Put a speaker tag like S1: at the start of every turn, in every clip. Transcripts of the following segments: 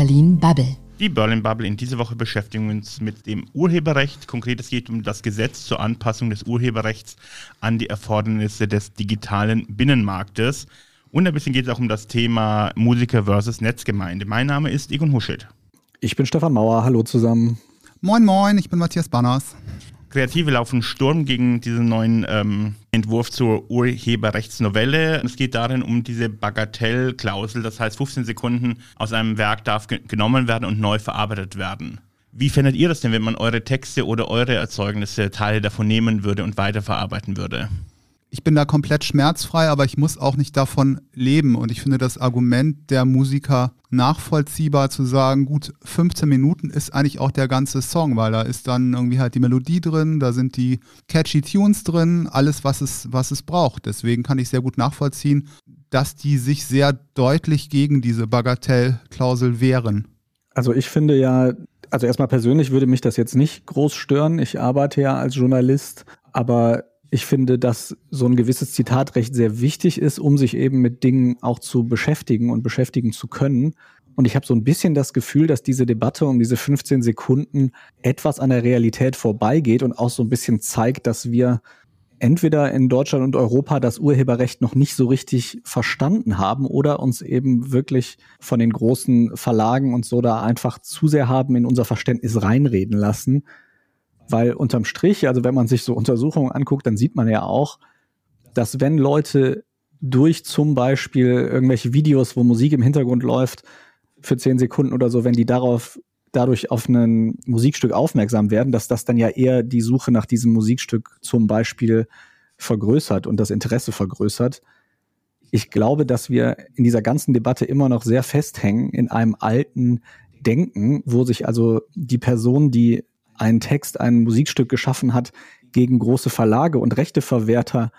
S1: Berlin Bubble.
S2: Die Berlin Bubble in dieser Woche beschäftigen wir uns mit dem Urheberrecht. Konkret es geht um das Gesetz zur Anpassung des Urheberrechts an die Erfordernisse des digitalen Binnenmarktes. Und ein bisschen geht es auch um das Thema Musiker versus Netzgemeinde. Mein Name ist Egon Huschet.
S3: Ich bin Stefan Mauer. Hallo zusammen.
S4: Moin, moin. Ich bin Matthias Banners.
S2: Kreative laufen Sturm gegen diesen neuen ähm, Entwurf zur Urheberrechtsnovelle. Es geht darin um diese Bagatellklausel, das heißt 15 Sekunden aus einem Werk darf ge genommen werden und neu verarbeitet werden. Wie findet ihr das denn, wenn man eure Texte oder eure Erzeugnisse Teile davon nehmen würde und weiterverarbeiten würde?
S4: Ich bin da komplett schmerzfrei, aber ich muss auch nicht davon leben. Und ich finde das Argument der Musiker nachvollziehbar zu sagen, gut, 15 Minuten ist eigentlich auch der ganze Song, weil da ist dann irgendwie halt die Melodie drin, da sind die catchy Tunes drin, alles, was es, was es braucht. Deswegen kann ich sehr gut nachvollziehen, dass die sich sehr deutlich gegen diese Bagatellklausel wehren.
S3: Also ich finde ja, also erstmal persönlich würde mich das jetzt nicht groß stören. Ich arbeite ja als Journalist, aber ich finde, dass so ein gewisses Zitatrecht sehr wichtig ist, um sich eben mit Dingen auch zu beschäftigen und beschäftigen zu können. Und ich habe so ein bisschen das Gefühl, dass diese Debatte um diese 15 Sekunden etwas an der Realität vorbeigeht und auch so ein bisschen zeigt, dass wir entweder in Deutschland und Europa das Urheberrecht noch nicht so richtig verstanden haben oder uns eben wirklich von den großen Verlagen und so da einfach zu sehr haben in unser Verständnis reinreden lassen weil unterm Strich, also wenn man sich so Untersuchungen anguckt, dann sieht man ja auch, dass wenn Leute durch zum Beispiel irgendwelche Videos, wo Musik im Hintergrund läuft, für zehn Sekunden oder so, wenn die darauf dadurch auf ein Musikstück aufmerksam werden, dass das dann ja eher die Suche nach diesem Musikstück zum Beispiel vergrößert und das Interesse vergrößert. Ich glaube, dass wir in dieser ganzen Debatte immer noch sehr festhängen in einem alten Denken, wo sich also die Person, die einen Text, ein Musikstück geschaffen hat, gegen große Verlage und Rechteverwerter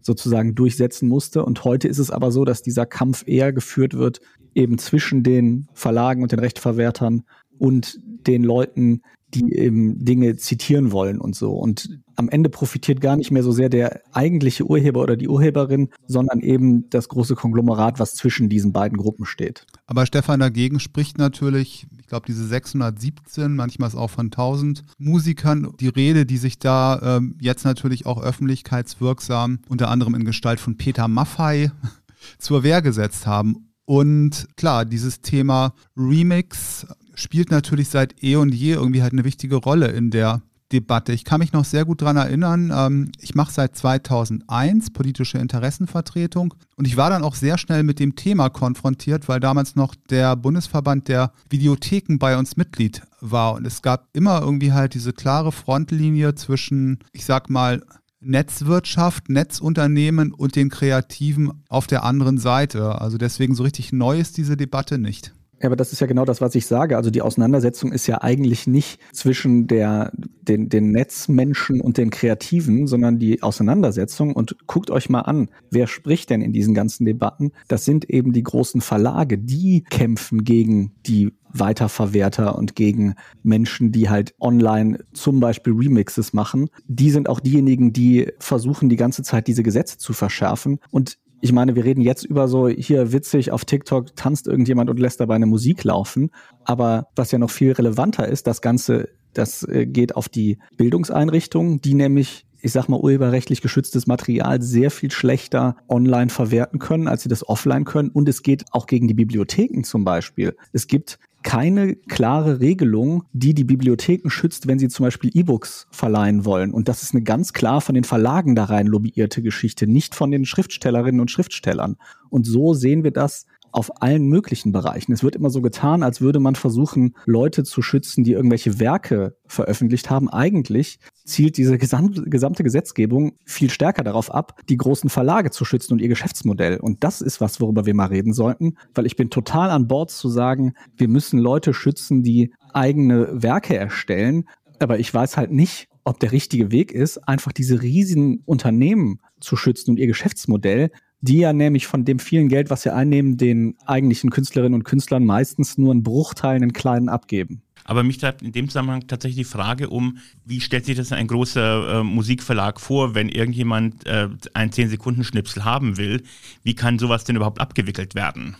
S3: sozusagen durchsetzen musste. Und heute ist es aber so, dass dieser Kampf eher geführt wird, eben zwischen den Verlagen und den Rechteverwertern und den Leuten, die eben Dinge zitieren wollen und so. Und am Ende profitiert gar nicht mehr so sehr der eigentliche Urheber oder die Urheberin, sondern eben das große Konglomerat, was zwischen diesen beiden Gruppen steht.
S4: Aber Stefan dagegen spricht natürlich, ich glaube, diese 617, manchmal ist auch von 1000 Musikern die Rede, die sich da ähm, jetzt natürlich auch öffentlichkeitswirksam, unter anderem in Gestalt von Peter Maffei, zur Wehr gesetzt haben. Und klar, dieses Thema Remix spielt natürlich seit eh und je irgendwie halt eine wichtige Rolle in der Debatte. Ich kann mich noch sehr gut daran erinnern, ähm, ich mache seit 2001 politische Interessenvertretung und ich war dann auch sehr schnell mit dem Thema konfrontiert, weil damals noch der Bundesverband der Videotheken bei uns Mitglied war und es gab immer irgendwie halt diese klare Frontlinie zwischen, ich sag mal, Netzwirtschaft, Netzunternehmen und den Kreativen auf der anderen Seite. Also deswegen so richtig neu ist diese Debatte nicht.
S3: Ja, aber das ist ja genau das, was ich sage. Also die Auseinandersetzung ist ja eigentlich nicht zwischen der, den, den Netzmenschen und den Kreativen, sondern die Auseinandersetzung. Und guckt euch mal an, wer spricht denn in diesen ganzen Debatten? Das sind eben die großen Verlage, die kämpfen gegen die Weiterverwerter und gegen Menschen, die halt online zum Beispiel Remixes machen. Die sind auch diejenigen, die versuchen die ganze Zeit diese Gesetze zu verschärfen. Und ich meine, wir reden jetzt über so, hier witzig, auf TikTok tanzt irgendjemand und lässt dabei eine Musik laufen. Aber was ja noch viel relevanter ist, das Ganze, das äh, geht auf die Bildungseinrichtungen, die nämlich ich sag mal, urheberrechtlich geschütztes Material sehr viel schlechter online verwerten können, als sie das offline können. Und es geht auch gegen die Bibliotheken zum Beispiel. Es gibt keine klare Regelung, die die Bibliotheken schützt, wenn sie zum Beispiel E-Books verleihen wollen. Und das ist eine ganz klar von den Verlagen da rein lobbyierte Geschichte, nicht von den Schriftstellerinnen und Schriftstellern. Und so sehen wir das auf allen möglichen Bereichen. Es wird immer so getan, als würde man versuchen, Leute zu schützen, die irgendwelche Werke veröffentlicht haben. Eigentlich zielt diese gesamte, Gesetzgebung viel stärker darauf ab, die großen Verlage zu schützen und ihr Geschäftsmodell. Und das ist was, worüber wir mal reden sollten, weil ich bin total an Bord zu sagen, wir müssen Leute schützen, die eigene Werke erstellen. Aber ich weiß halt nicht, ob der richtige Weg ist, einfach diese riesigen Unternehmen zu schützen und ihr Geschäftsmodell, die ja nämlich von dem vielen Geld, was sie einnehmen, den eigentlichen Künstlerinnen und Künstlern meistens nur einen Bruchteil, einen kleinen abgeben.
S2: Aber mich treibt in dem Zusammenhang tatsächlich die Frage um, wie stellt sich das ein großer äh, Musikverlag vor, wenn irgendjemand äh, einen 10-Sekunden-Schnipsel haben will? Wie kann sowas denn überhaupt abgewickelt werden?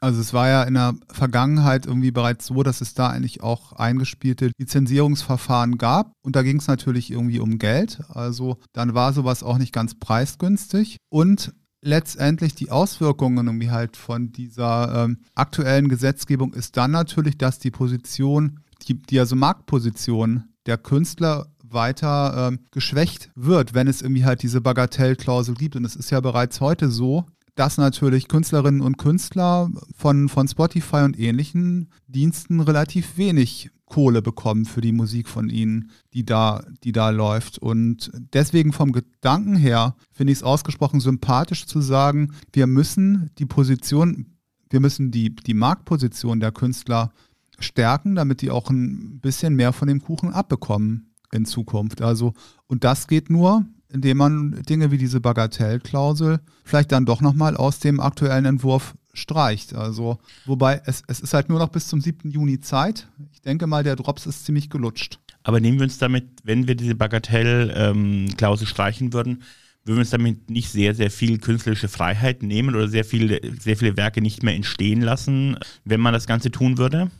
S4: Also es war ja in der Vergangenheit irgendwie bereits so, dass es da eigentlich auch eingespielte Lizenzierungsverfahren gab. Und da ging es natürlich irgendwie um Geld. Also dann war sowas auch nicht ganz preisgünstig. Und letztendlich die Auswirkungen irgendwie halt von dieser ähm, aktuellen Gesetzgebung ist dann natürlich, dass die Position, die, die also Marktposition der Künstler weiter ähm, geschwächt wird, wenn es irgendwie halt diese Bagatellklausel gibt. Und es ist ja bereits heute so, dass natürlich Künstlerinnen und Künstler von, von Spotify und ähnlichen Diensten relativ wenig Kohle bekommen für die Musik von ihnen, die da, die da läuft. Und deswegen vom Gedanken her finde ich es ausgesprochen sympathisch zu sagen, wir müssen die Position, wir müssen die, die Marktposition der Künstler stärken, damit die auch ein bisschen mehr von dem Kuchen abbekommen in Zukunft. Also, und das geht nur, indem man Dinge wie diese Bagatellklausel vielleicht dann doch nochmal aus dem aktuellen Entwurf streicht. Also, wobei es, es ist halt nur noch bis zum 7. Juni Zeit. Ich denke mal, der Drops ist ziemlich gelutscht.
S2: Aber nehmen wir uns damit, wenn wir diese Bagatellklausel ähm, streichen würden, würden wir uns damit nicht sehr, sehr viel künstlerische Freiheit nehmen oder sehr viele, sehr viele Werke nicht mehr entstehen lassen, wenn man das Ganze tun würde?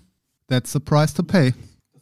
S4: That's the price to pay.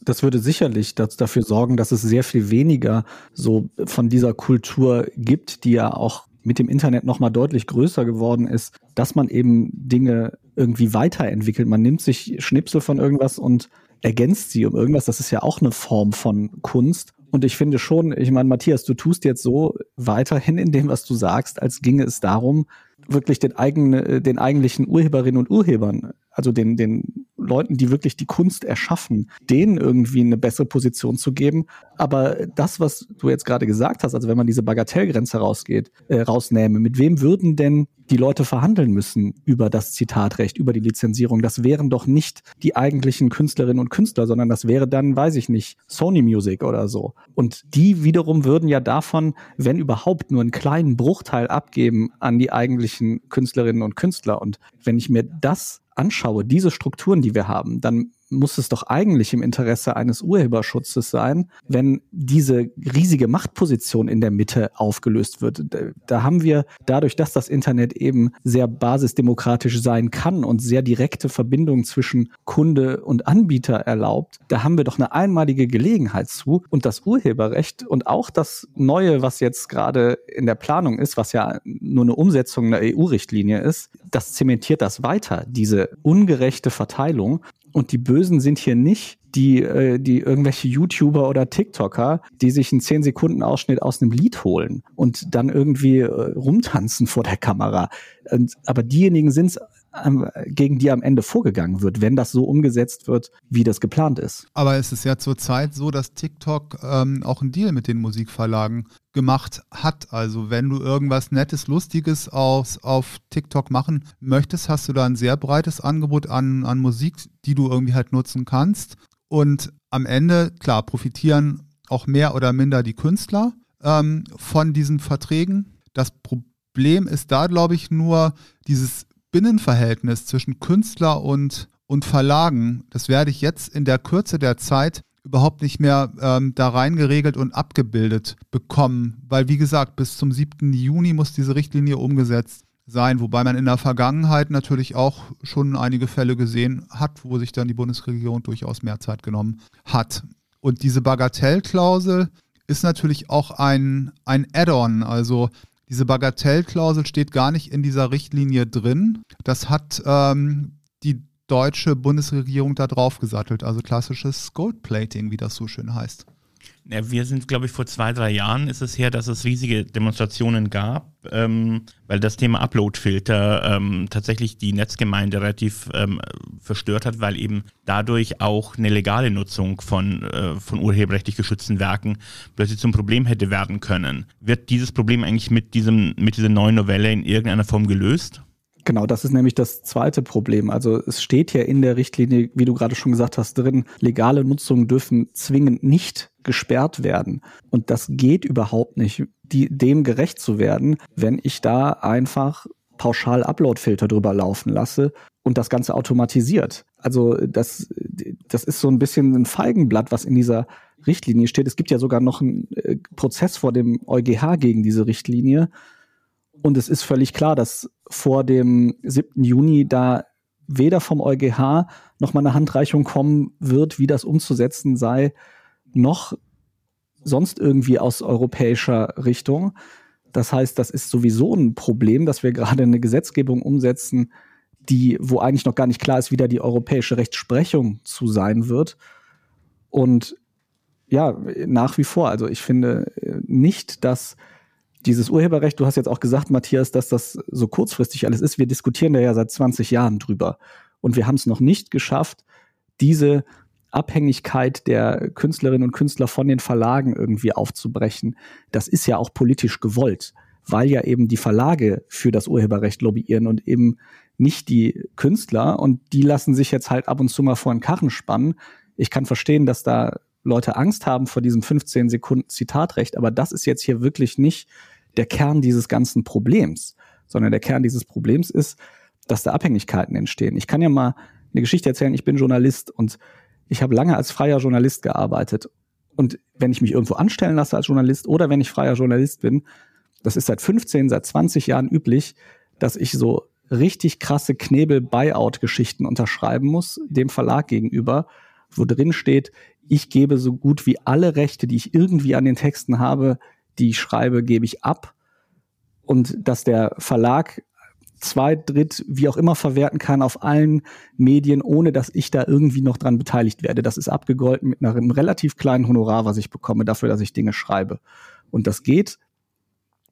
S3: Das würde sicherlich dafür sorgen, dass es sehr viel weniger so von dieser Kultur gibt, die ja auch mit dem Internet nochmal deutlich größer geworden ist, dass man eben Dinge irgendwie weiterentwickelt. Man nimmt sich Schnipsel von irgendwas und ergänzt sie um irgendwas. Das ist ja auch eine Form von Kunst. Und ich finde schon, ich meine, Matthias, du tust jetzt so weiterhin in dem, was du sagst, als ginge es darum, wirklich den, eigenen, den eigentlichen Urheberinnen und Urhebern, also den, den Leuten, die wirklich die Kunst erschaffen, denen irgendwie eine bessere Position zu geben. Aber das, was du jetzt gerade gesagt hast, also wenn man diese Bagatellgrenze rausgeht, äh, rausnähme, mit wem würden denn die Leute verhandeln müssen über das Zitatrecht, über die Lizenzierung? Das wären doch nicht die eigentlichen Künstlerinnen und Künstler, sondern das wäre dann, weiß ich nicht, Sony Music oder so. Und die wiederum würden ja davon, wenn überhaupt, nur einen kleinen Bruchteil abgeben an die eigentlichen Künstlerinnen und Künstler. Und wenn ich mir das anschaue, diese Strukturen, die wir haben, dann muss es doch eigentlich im Interesse eines Urheberschutzes sein, wenn diese riesige Machtposition in der Mitte aufgelöst wird. Da haben wir dadurch, dass das Internet eben sehr basisdemokratisch sein kann und sehr direkte Verbindungen zwischen Kunde und Anbieter erlaubt, da haben wir doch eine einmalige Gelegenheit zu und das Urheberrecht und auch das Neue, was jetzt gerade in der Planung ist, was ja nur eine Umsetzung einer EU-Richtlinie ist, das zementiert das weiter, diese ungerechte Verteilung. Und die Bösen sind hier nicht die, äh, die irgendwelche YouTuber oder TikToker, die sich einen 10 Sekunden Ausschnitt aus einem Lied holen und dann irgendwie äh, rumtanzen vor der Kamera. Und, aber diejenigen sind es, gegen die am Ende vorgegangen wird, wenn das so umgesetzt wird, wie das geplant ist.
S4: Aber es ist ja zurzeit so, dass TikTok ähm, auch einen Deal mit den Musikverlagen gemacht hat. Also wenn du irgendwas Nettes, Lustiges aus, auf TikTok machen möchtest, hast du da ein sehr breites Angebot an, an Musik, die du irgendwie halt nutzen kannst. Und am Ende, klar, profitieren auch mehr oder minder die Künstler ähm, von diesen Verträgen. Das Problem ist da, glaube ich, nur dieses Binnenverhältnis zwischen Künstler und, und Verlagen. Das werde ich jetzt in der Kürze der Zeit überhaupt nicht mehr ähm, da rein geregelt und abgebildet bekommen. Weil, wie gesagt, bis zum 7. Juni muss diese Richtlinie umgesetzt sein, wobei man in der Vergangenheit natürlich auch schon einige Fälle gesehen hat, wo sich dann die Bundesregierung durchaus mehr Zeit genommen hat. Und diese Bagatellklausel ist natürlich auch ein, ein Add-on. Also diese Bagatellklausel steht gar nicht in dieser Richtlinie drin. Das hat ähm, die deutsche Bundesregierung da drauf gesattelt, also klassisches Goldplating, wie das so schön heißt.
S2: Ja, wir sind, glaube ich, vor zwei, drei Jahren ist es her, dass es riesige Demonstrationen gab, ähm, weil das Thema Uploadfilter ähm, tatsächlich die Netzgemeinde relativ ähm, verstört hat, weil eben dadurch auch eine legale Nutzung von, äh, von urheberrechtlich geschützten Werken plötzlich zum Problem hätte werden können. Wird dieses Problem eigentlich mit, diesem, mit dieser neuen Novelle in irgendeiner Form gelöst?
S3: Genau, das ist nämlich das zweite Problem. Also es steht ja in der Richtlinie, wie du gerade schon gesagt hast, drin, legale Nutzungen dürfen zwingend nicht gesperrt werden. Und das geht überhaupt nicht, die, dem gerecht zu werden, wenn ich da einfach pauschal Upload-Filter drüber laufen lasse und das Ganze automatisiert. Also das, das ist so ein bisschen ein Feigenblatt, was in dieser Richtlinie steht. Es gibt ja sogar noch einen äh, Prozess vor dem EuGH gegen diese Richtlinie. Und es ist völlig klar, dass vor dem 7. Juni da weder vom EuGH noch mal eine Handreichung kommen wird, wie das umzusetzen sei, noch sonst irgendwie aus europäischer Richtung. Das heißt, das ist sowieso ein Problem, dass wir gerade eine Gesetzgebung umsetzen, die, wo eigentlich noch gar nicht klar ist, wie da die europäische Rechtsprechung zu sein wird. Und ja, nach wie vor. Also ich finde äh, nicht, dass dieses Urheberrecht, du hast jetzt auch gesagt, Matthias, dass das so kurzfristig alles ist. Wir diskutieren da ja seit 20 Jahren drüber. Und wir haben es noch nicht geschafft, diese Abhängigkeit der Künstlerinnen und Künstler von den Verlagen irgendwie aufzubrechen. Das ist ja auch politisch gewollt, weil ja eben die Verlage für das Urheberrecht lobbyieren und eben nicht die Künstler. Und die lassen sich jetzt halt ab und zu mal vor den Karren spannen. Ich kann verstehen, dass da Leute Angst haben vor diesem 15 Sekunden Zitatrecht, aber das ist jetzt hier wirklich nicht der Kern dieses ganzen Problems, sondern der Kern dieses Problems ist, dass da Abhängigkeiten entstehen. Ich kann ja mal eine Geschichte erzählen, ich bin Journalist und ich habe lange als freier Journalist gearbeitet. Und wenn ich mich irgendwo anstellen lasse als Journalist oder wenn ich freier Journalist bin, das ist seit 15, seit 20 Jahren üblich, dass ich so richtig krasse Knebel-Buyout-Geschichten unterschreiben muss, dem Verlag gegenüber, wo drin steht, ich gebe so gut wie alle Rechte, die ich irgendwie an den Texten habe, die ich schreibe, gebe ich ab. Und dass der Verlag zwei, dritt, wie auch immer verwerten kann auf allen Medien, ohne dass ich da irgendwie noch dran beteiligt werde. Das ist abgegolten mit einem relativ kleinen Honorar, was ich bekomme dafür, dass ich Dinge schreibe. Und das geht,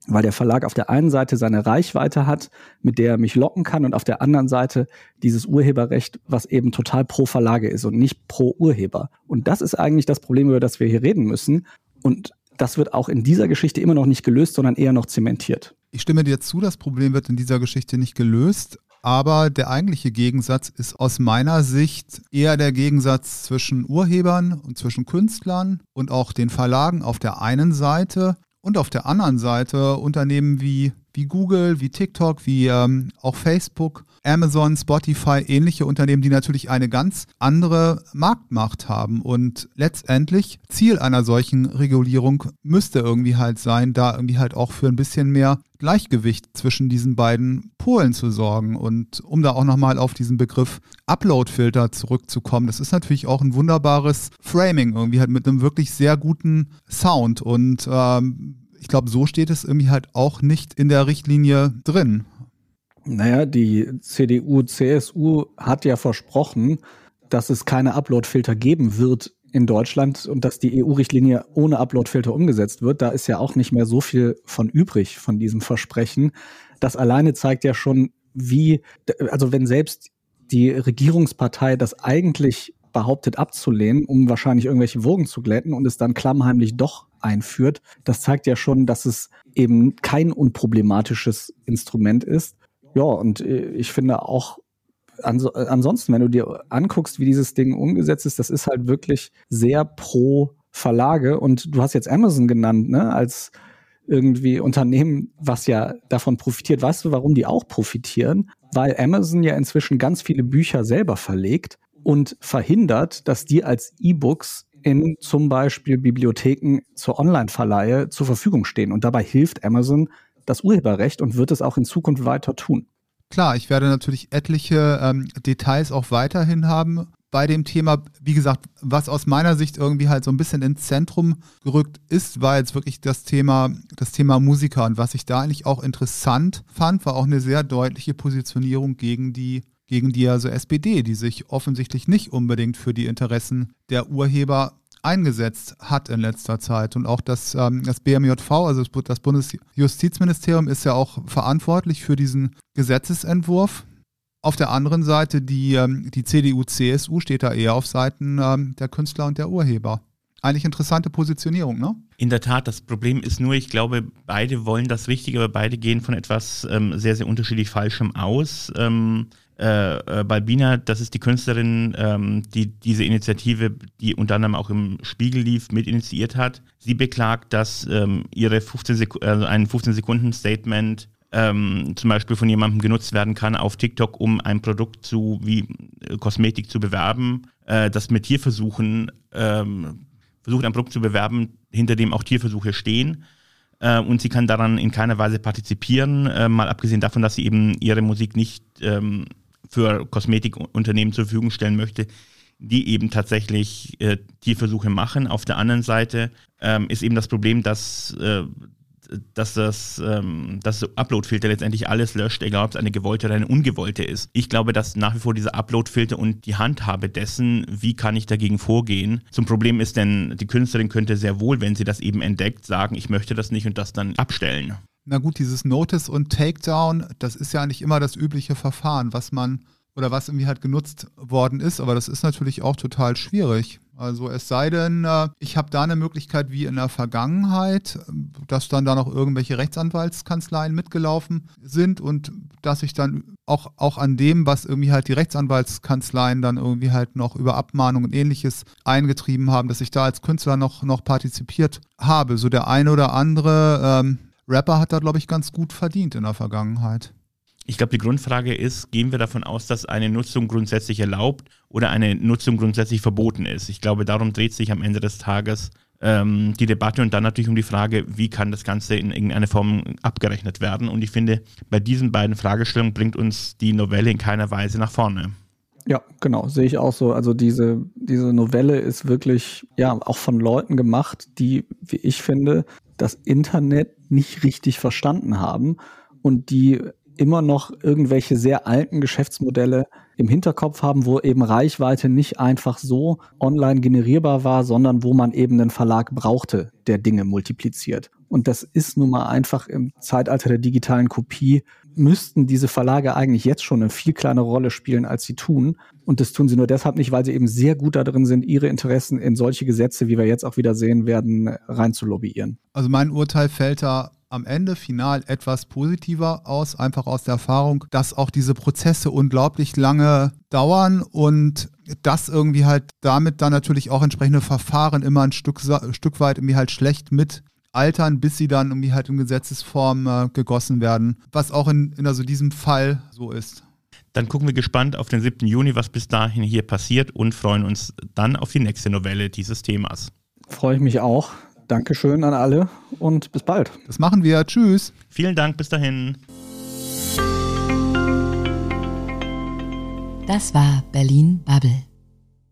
S3: weil der Verlag auf der einen Seite seine Reichweite hat, mit der er mich locken kann, und auf der anderen Seite dieses Urheberrecht, was eben total pro Verlage ist und nicht pro Urheber. Und das ist eigentlich das Problem, über das wir hier reden müssen. Und das wird auch in dieser Geschichte immer noch nicht gelöst, sondern eher noch zementiert.
S4: Ich stimme dir zu, das Problem wird in dieser Geschichte nicht gelöst. Aber der eigentliche Gegensatz ist aus meiner Sicht eher der Gegensatz zwischen Urhebern und zwischen Künstlern und auch den Verlagen auf der einen Seite und auf der anderen Seite Unternehmen wie, wie Google, wie TikTok, wie ähm, auch Facebook, Amazon, Spotify, ähnliche Unternehmen, die natürlich eine ganz andere Marktmacht haben. Und letztendlich Ziel einer solchen Regulierung müsste irgendwie halt sein, da irgendwie halt auch für ein bisschen mehr Gleichgewicht zwischen diesen beiden Polen zu sorgen. Und um da auch nochmal auf diesen Begriff Upload-Filter zurückzukommen, das ist natürlich auch ein wunderbares Framing, irgendwie halt mit einem wirklich sehr guten Sound. Und ähm, ich glaube, so steht es irgendwie halt auch nicht in der Richtlinie drin.
S3: Naja, die CDU, CSU hat ja versprochen, dass es keine Upload-Filter geben wird in Deutschland und dass die EU-Richtlinie ohne Upload-Filter umgesetzt wird. Da ist ja auch nicht mehr so viel von übrig von diesem Versprechen. Das alleine zeigt ja schon, wie, also wenn selbst die Regierungspartei das eigentlich behauptet abzulehnen, um wahrscheinlich irgendwelche Wogen zu glätten und es dann klammheimlich doch einführt, das zeigt ja schon, dass es eben kein unproblematisches Instrument ist. Ja, und äh, ich finde auch, ans ansonsten, wenn du dir anguckst, wie dieses Ding umgesetzt ist, das ist halt wirklich sehr pro Verlage. Und du hast jetzt Amazon genannt, ne, als irgendwie Unternehmen, was ja davon profitiert. Weißt du, warum die auch profitieren? Weil Amazon ja inzwischen ganz viele Bücher selber verlegt und verhindert, dass die als E-Books in zum Beispiel Bibliotheken zur Online-Verleihe zur Verfügung stehen. Und dabei hilft Amazon das Urheberrecht und wird es auch in Zukunft weiter tun.
S4: Klar, ich werde natürlich etliche ähm, Details auch weiterhin haben bei dem Thema. Wie gesagt, was aus meiner Sicht irgendwie halt so ein bisschen ins Zentrum gerückt ist, war jetzt wirklich das Thema, das Thema Musiker. Und was ich da eigentlich auch interessant fand, war auch eine sehr deutliche Positionierung gegen die gegen die also SPD, die sich offensichtlich nicht unbedingt für die Interessen der Urheber eingesetzt hat in letzter Zeit. Und auch das, ähm, das BMJV, also das Bundesjustizministerium, ist ja auch verantwortlich für diesen Gesetzesentwurf. Auf der anderen Seite, die, ähm, die CDU, CSU steht da eher auf Seiten ähm, der Künstler und der Urheber. Eigentlich interessante Positionierung, ne?
S2: In der Tat, das Problem ist nur, ich glaube, beide wollen das Richtige, aber beide gehen von etwas ähm, sehr, sehr unterschiedlich Falschem aus. Äh, äh, Balbina, das ist die Künstlerin, ähm, die diese Initiative, die unter anderem auch im Spiegel lief, mit initiiert hat. Sie beklagt, dass ähm, ihre 15 Sek also ein 15-Sekunden-Statement ähm, zum Beispiel von jemandem genutzt werden kann auf TikTok, um ein Produkt zu wie äh, Kosmetik zu bewerben, äh, das mit Tierversuchen ähm, versucht, ein Produkt zu bewerben, hinter dem auch Tierversuche stehen äh, und sie kann daran in keiner Weise partizipieren, äh, mal abgesehen davon, dass sie eben ihre Musik nicht ähm, für Kosmetikunternehmen zur Verfügung stellen möchte, die eben tatsächlich äh, Tierversuche machen. Auf der anderen Seite ähm, ist eben das Problem, dass äh, dass das, ähm, das Upload-Filter letztendlich alles löscht, egal ob es eine gewollte oder eine ungewollte ist. Ich glaube, dass nach wie vor dieser Upload-Filter und die Handhabe dessen, wie kann ich dagegen vorgehen, zum Problem ist, denn die Künstlerin könnte sehr wohl, wenn sie das eben entdeckt, sagen, ich möchte das nicht und das dann abstellen.
S4: Na gut, dieses Notice und Takedown, das ist ja nicht immer das übliche Verfahren, was man oder was irgendwie halt genutzt worden ist, aber das ist natürlich auch total schwierig. Also es sei denn, äh, ich habe da eine Möglichkeit wie in der Vergangenheit, dass dann da noch irgendwelche Rechtsanwaltskanzleien mitgelaufen sind und dass ich dann auch, auch an dem, was irgendwie halt die Rechtsanwaltskanzleien dann irgendwie halt noch über Abmahnung und ähnliches eingetrieben haben, dass ich da als Künstler noch, noch partizipiert habe. So der eine oder andere ähm, Rapper hat da, glaube ich, ganz gut verdient in der Vergangenheit.
S2: Ich glaube, die Grundfrage ist, gehen wir davon aus, dass eine Nutzung grundsätzlich erlaubt oder eine Nutzung grundsätzlich verboten ist? Ich glaube, darum dreht sich am Ende des Tages ähm, die Debatte und dann natürlich um die Frage, wie kann das Ganze in irgendeiner Form abgerechnet werden? Und ich finde, bei diesen beiden Fragestellungen bringt uns die Novelle in keiner Weise nach vorne.
S3: Ja, genau, sehe ich auch so. Also diese, diese Novelle ist wirklich, ja, auch von Leuten gemacht, die, wie ich finde, das Internet nicht richtig verstanden haben und die immer noch irgendwelche sehr alten Geschäftsmodelle im Hinterkopf haben, wo eben Reichweite nicht einfach so online generierbar war, sondern wo man eben einen Verlag brauchte, der Dinge multipliziert. Und das ist nun mal einfach im Zeitalter der digitalen Kopie, müssten diese Verlage eigentlich jetzt schon eine viel kleinere Rolle spielen, als sie tun. Und das tun sie nur deshalb nicht, weil sie eben sehr gut darin sind, ihre Interessen in solche Gesetze, wie wir jetzt auch wieder sehen werden, reinzulobbyieren.
S4: Also mein Urteil fällt da am Ende final etwas positiver aus, einfach aus der Erfahrung, dass auch diese Prozesse unglaublich lange dauern und das irgendwie halt damit dann natürlich auch entsprechende Verfahren immer ein Stück, Stück weit irgendwie halt schlecht mit altern, bis sie dann irgendwie halt in Gesetzesform äh, gegossen werden, was auch in, in also diesem Fall so ist.
S2: Dann gucken wir gespannt auf den 7. Juni, was bis dahin hier passiert und freuen uns dann auf die nächste Novelle dieses Themas.
S3: Freue ich mich auch. Dankeschön an alle und bis bald.
S4: Das machen wir. Tschüss.
S2: Vielen Dank, bis dahin.
S1: Das war Berlin Bubble.